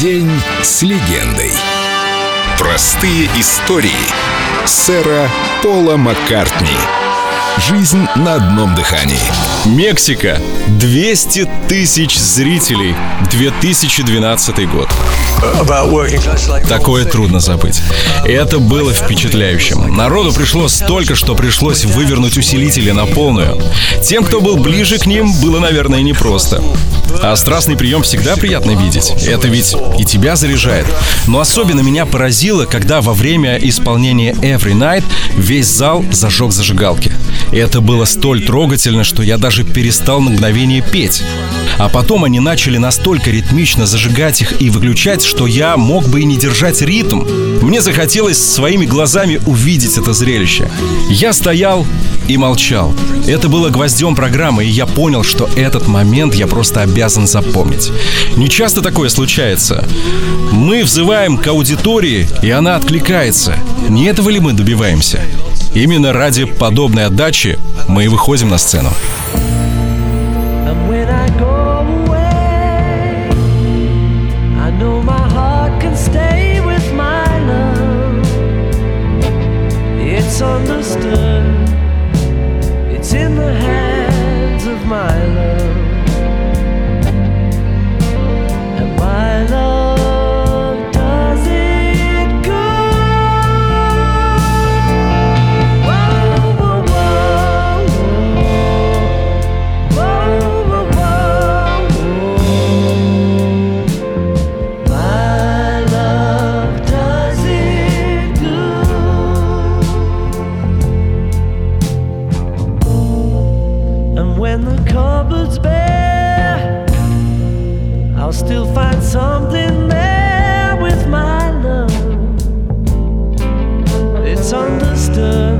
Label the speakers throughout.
Speaker 1: День с легендой. Простые истории сэра Пола Маккартни. Жизнь на одном дыхании.
Speaker 2: Мексика. 200 тысяч зрителей. 2012 год. Такое трудно забыть. Это было впечатляющим. Народу пришло столько, что пришлось вывернуть усилители на полную. Тем, кто был ближе к ним, было, наверное, непросто. А страстный прием всегда приятно видеть. Это ведь и тебя заряжает. Но особенно меня поразило, когда во время исполнения Every Night весь зал зажег зажигалки. Это было столь трогательно, что я даже перестал на мгновение петь. А потом они начали настолько ритмично зажигать их и выключать, что я мог бы и не держать ритм. Мне захотелось своими глазами увидеть это зрелище. Я стоял и молчал. Это было гвоздем программы, и я понял, что этот момент я просто обязан запомнить. Не часто такое случается. Мы взываем к аудитории, и она откликается. Не этого ли мы добиваемся? Именно ради подобной отдачи мы и выходим на сцену. Still find something there with my love. It's understood,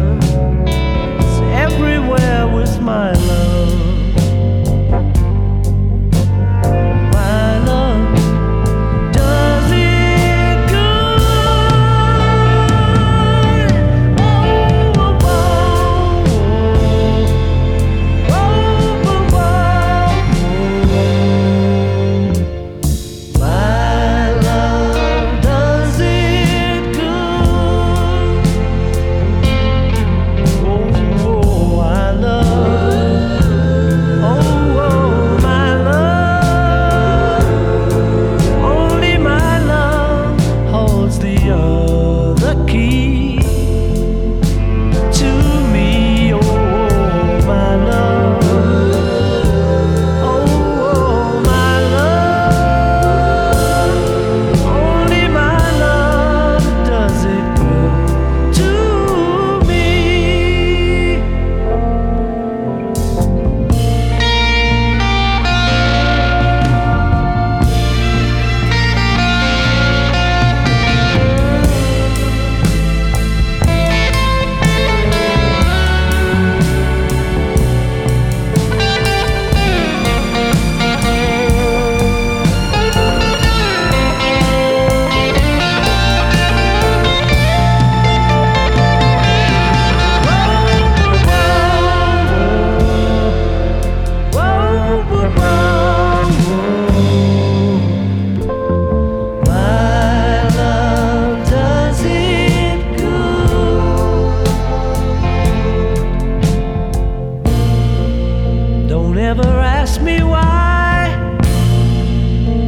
Speaker 2: never ask me why.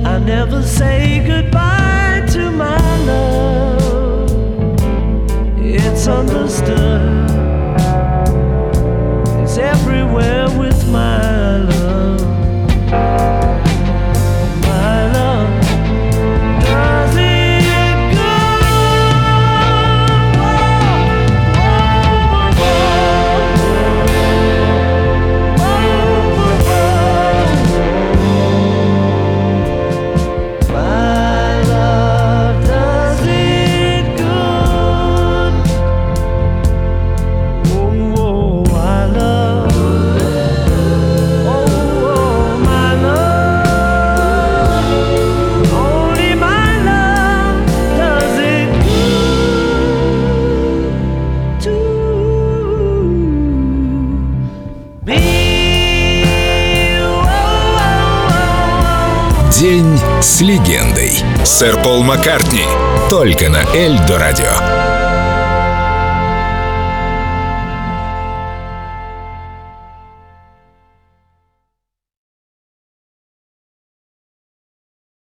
Speaker 2: I never say goodbye to my love. It's understood, it's everywhere with my
Speaker 1: День с легендой. Сэр Пол Маккартни. Только на Эльдо Радио.